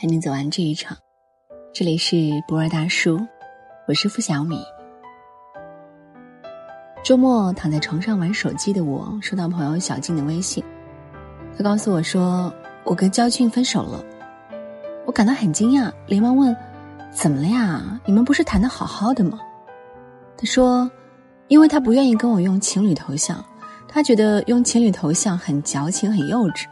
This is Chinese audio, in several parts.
陪你走完这一场。这里是博尔大叔，我是付小米。周末躺在床上玩手机的我，收到朋友小静的微信，他告诉我说我跟焦俊分手了。我感到很惊讶，连忙问：“怎么了呀？你们不是谈的好好的吗？”他说：“因为他不愿意跟我用情侣头像，他觉得用情侣头像很矫情、很幼稚。”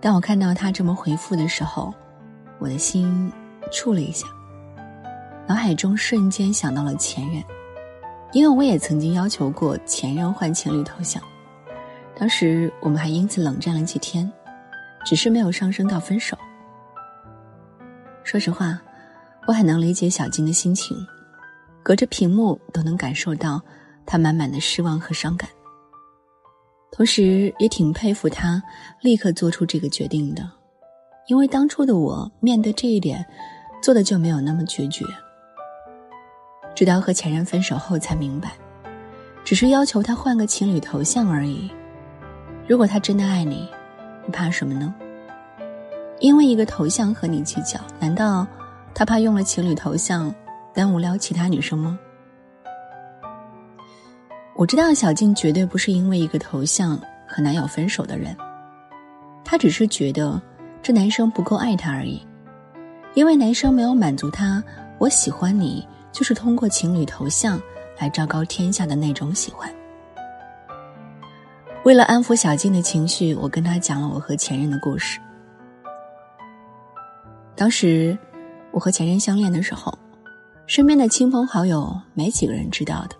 当我看到他这么回复的时候，我的心触了一下，脑海中瞬间想到了前任，因为我也曾经要求过前任换情侣头像，当时我们还因此冷战了几天，只是没有上升到分手。说实话，我很能理解小金的心情，隔着屏幕都能感受到他满满的失望和伤感，同时也挺佩服他立刻做出这个决定的。因为当初的我面对这一点，做的就没有那么决绝。直到和前任分手后才明白，只是要求他换个情侣头像而已。如果他真的爱你，你怕什么呢？因为一个头像和你计较，难道他怕用了情侣头像耽误撩其他女生吗？我知道小静绝对不是因为一个头像和男友分手的人，她只是觉得。这男生不够爱她而已，因为男生没有满足她“我喜欢你”就是通过情侣头像来昭告天下的那种喜欢。为了安抚小静的情绪，我跟她讲了我和前任的故事。当时我和前任相恋的时候，身边的亲朋好友没几个人知道的。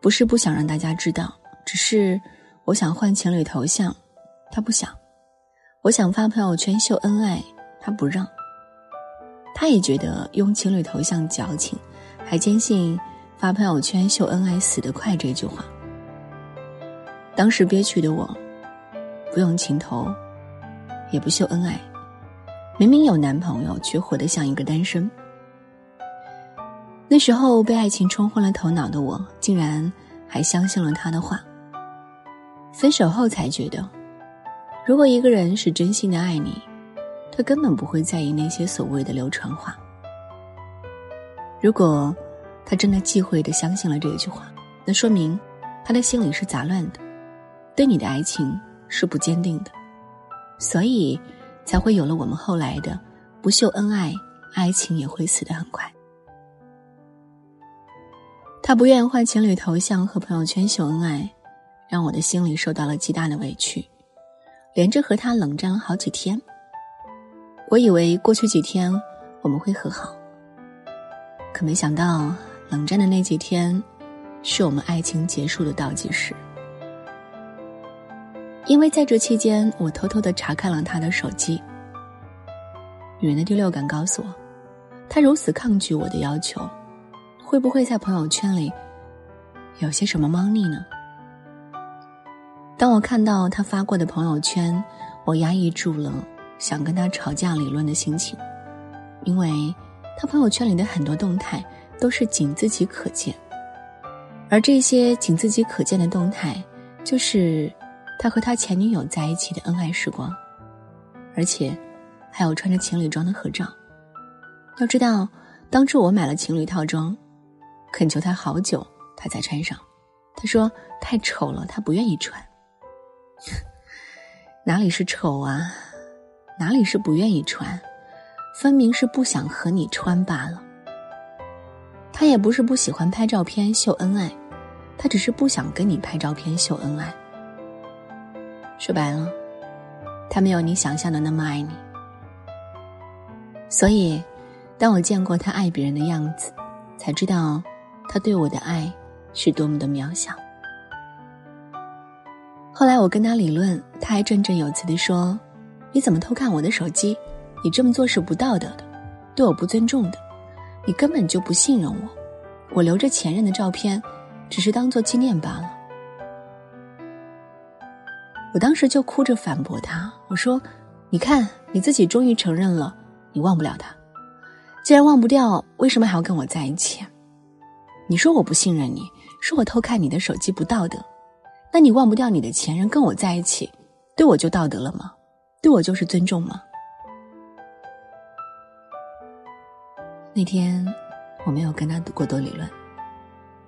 不是不想让大家知道，只是我想换情侣头像，他不想。我想发朋友圈秀恩爱，他不让。他也觉得用情侣头像矫情，还坚信发朋友圈秀恩爱死得快这句话。当时憋屈的我，不用情头，也不秀恩爱，明明有男朋友，却活得像一个单身。那时候被爱情冲昏了头脑的我，竟然还相信了他的话。分手后才觉得。如果一个人是真心的爱你，他根本不会在意那些所谓的流传话。如果他真的忌讳的相信了这句话，那说明他的心里是杂乱的，对你的爱情是不坚定的，所以才会有了我们后来的不秀恩爱，爱情也会死得很快。他不愿换情侣头像和朋友圈秀恩爱，让我的心里受到了极大的委屈。连着和他冷战了好几天，我以为过去几天我们会和好，可没想到冷战的那几天，是我们爱情结束的倒计时。因为在这期间，我偷偷的查看了他的手机。女人的第六感告诉我，他如此抗拒我的要求，会不会在朋友圈里有些什么猫腻呢？当我看到他发过的朋友圈，我压抑住了想跟他吵架理论的心情，因为他朋友圈里的很多动态都是仅自己可见，而这些仅自己可见的动态，就是他和他前女友在一起的恩爱时光，而且还有穿着情侣装的合照。要知道，当初我买了情侣套装，恳求他好久，他才穿上，他说太丑了，他不愿意穿。哪里是丑啊，哪里是不愿意穿，分明是不想和你穿罢了。他也不是不喜欢拍照片秀恩爱，他只是不想跟你拍照片秀恩爱。说白了，他没有你想象的那么爱你。所以，当我见过他爱别人的样子，才知道他对我的爱是多么的渺小。后来我跟他理论，他还振振有词地说：“你怎么偷看我的手机？你这么做是不道德的，对我不尊重的。你根本就不信任我。我留着前任的照片，只是当做纪念罢了。”我当时就哭着反驳他：“我说，你看你自己终于承认了，你忘不了他。既然忘不掉，为什么还要跟我在一起？你说我不信任你，说我偷看你的手机不道德。”那你忘不掉你的前任跟我在一起，对我就道德了吗？对我就是尊重吗？那天我没有跟他过多理论，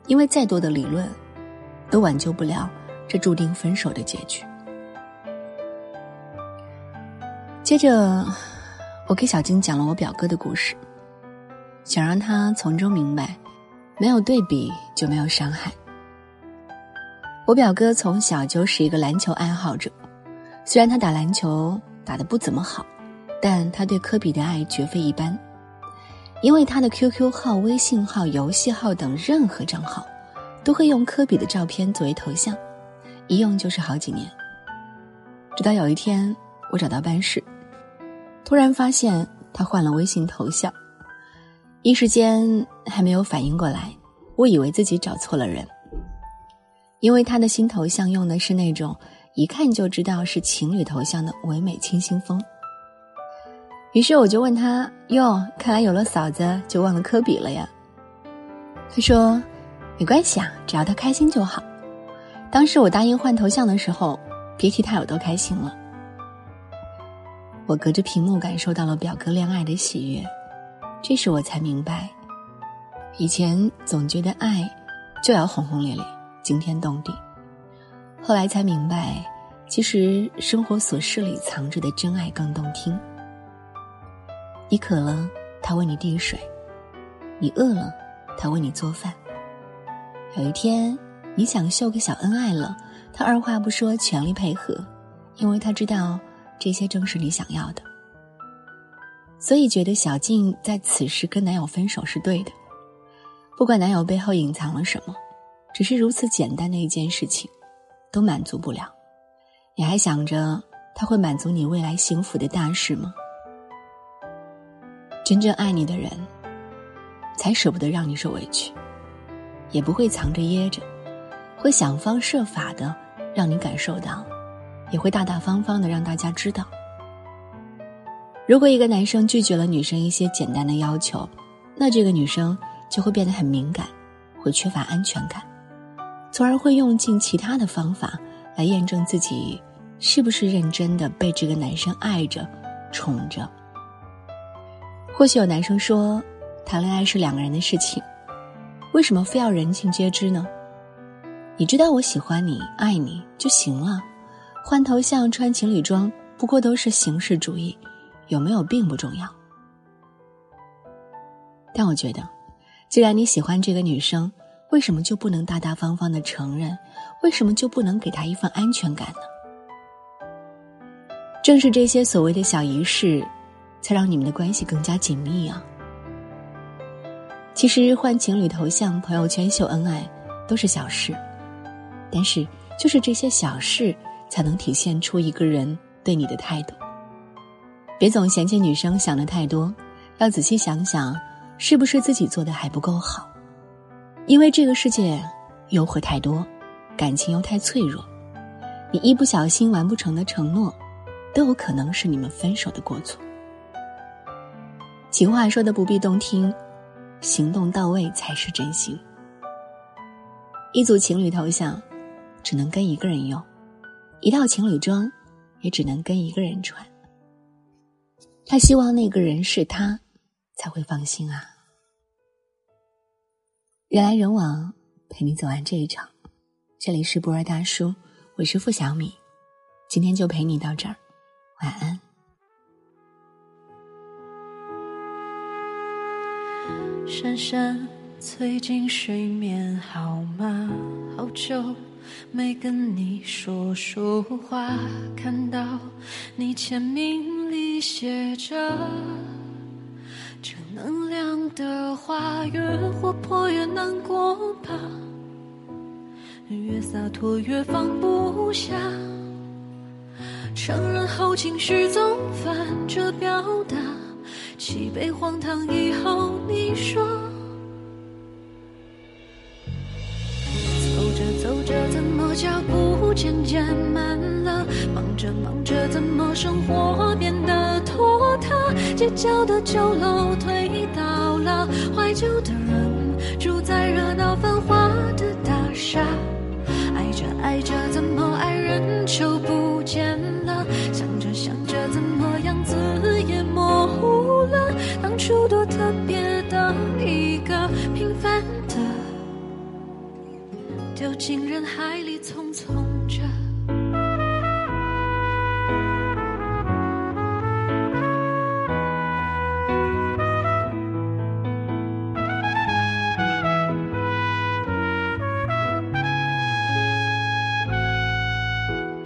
因为再多的理论，都挽救不了这注定分手的结局。接着，我给小金讲了我表哥的故事，想让他从中明白，没有对比就没有伤害。我表哥从小就是一个篮球爱好者，虽然他打篮球打得不怎么好，但他对科比的爱绝非一般。因为他的 QQ 号、微信号、游戏号等任何账号，都会用科比的照片作为头像，一用就是好几年。直到有一天，我找到办事，突然发现他换了微信头像，一时间还没有反应过来，我以为自己找错了人。因为他的新头像用的是那种一看就知道是情侣头像的唯美清新风。于是我就问他：“哟，看来有了嫂子就忘了科比了呀？”他说：“没关系啊，只要他开心就好。”当时我答应换头像的时候，别提他有多开心了。我隔着屏幕感受到了表哥恋爱的喜悦，这时我才明白，以前总觉得爱就要轰轰烈烈、惊天动地，后来才明白，其实生活琐事里藏着的真爱更动听。你渴了，他为你递水；你饿了，他为你做饭。有一天，你想秀个小恩爱了，他二话不说，全力配合，因为他知道这些正是你想要的。所以，觉得小静在此时跟男友分手是对的。不管男友背后隐藏了什么，只是如此简单的一件事情，都满足不了。你还想着他会满足你未来幸福的大事吗？真正爱你的人，才舍不得让你受委屈，也不会藏着掖着，会想方设法的让你感受到，也会大大方方的让大家知道。如果一个男生拒绝了女生一些简单的要求，那这个女生就会变得很敏感，会缺乏安全感，从而会用尽其他的方法来验证自己是不是认真的被这个男生爱着、宠着。或许有男生说，谈恋爱是两个人的事情，为什么非要人尽皆知呢？你知道我喜欢你、爱你就行了，换头像、穿情侣装，不过都是形式主义，有没有并不重要。但我觉得，既然你喜欢这个女生，为什么就不能大大方方的承认？为什么就不能给她一份安全感呢？正是这些所谓的小仪式。才让你们的关系更加紧密啊！其实换情侣头像、朋友圈秀恩爱都是小事，但是就是这些小事才能体现出一个人对你的态度。别总嫌弃女生想的太多，要仔细想想，是不是自己做的还不够好？因为这个世界诱惑太多，感情又太脆弱，你一不小心完不成的承诺，都有可能是你们分手的过错。情话说的不必动听，行动到位才是真心。一组情侣头像，只能跟一个人用；一套情侣装，也只能跟一个人穿。他希望那个人是他，才会放心啊。人来人往，陪你走完这一场。这里是不二大叔，我是付小米，今天就陪你到这儿，晚安。珊珊，最近睡眠，好吗？好久没跟你说说话，看到你签名里写着正能量的话，越活泼越难过吧，越洒脱越放不下，承认后情绪总反着表达。几杯荒唐以后，你说，走着走着怎么脚步渐渐慢了？忙着忙着怎么生活？街角的旧楼推倒了怀旧的人住在热闹繁华的大厦爱着爱着怎么爱人就不见了。想着想着怎么样子也模糊了。当初多特别的一个平凡的丢进人海里匆匆。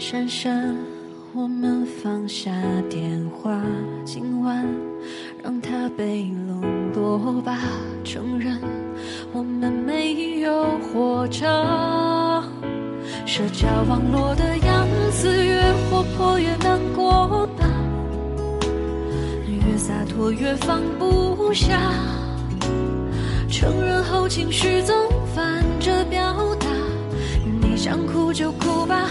珊珊，我们放下电话，今晚让它被冷落吧。承认我们没有活着，社交网络的样子越活泼越难过吧，越洒脱越放不下。承认后情绪总反着表达，你想哭就哭吧。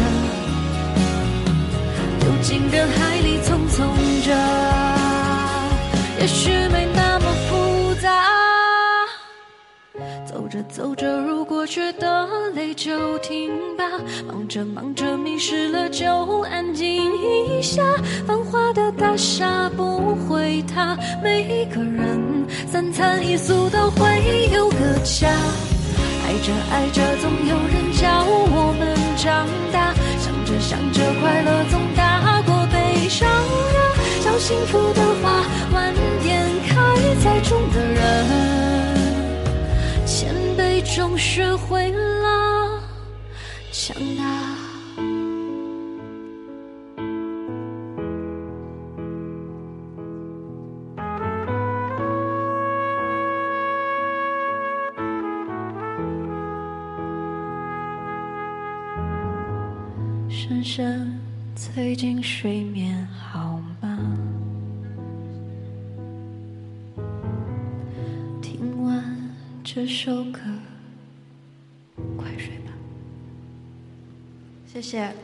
进人海里匆匆着，也许没那么复杂。走着走着，如果觉得累就停吧。忙着忙着迷失了就安静一下。繁华的大厦不会塌，每一个人三餐一宿都会有个家。爱着爱着，总有人教我们长大。想着想着，快乐总！幸福的花，晚点开，栽种的人，谦卑中学会了强大。深深醉进睡眠，好吗？这首歌，快睡吧。谢谢。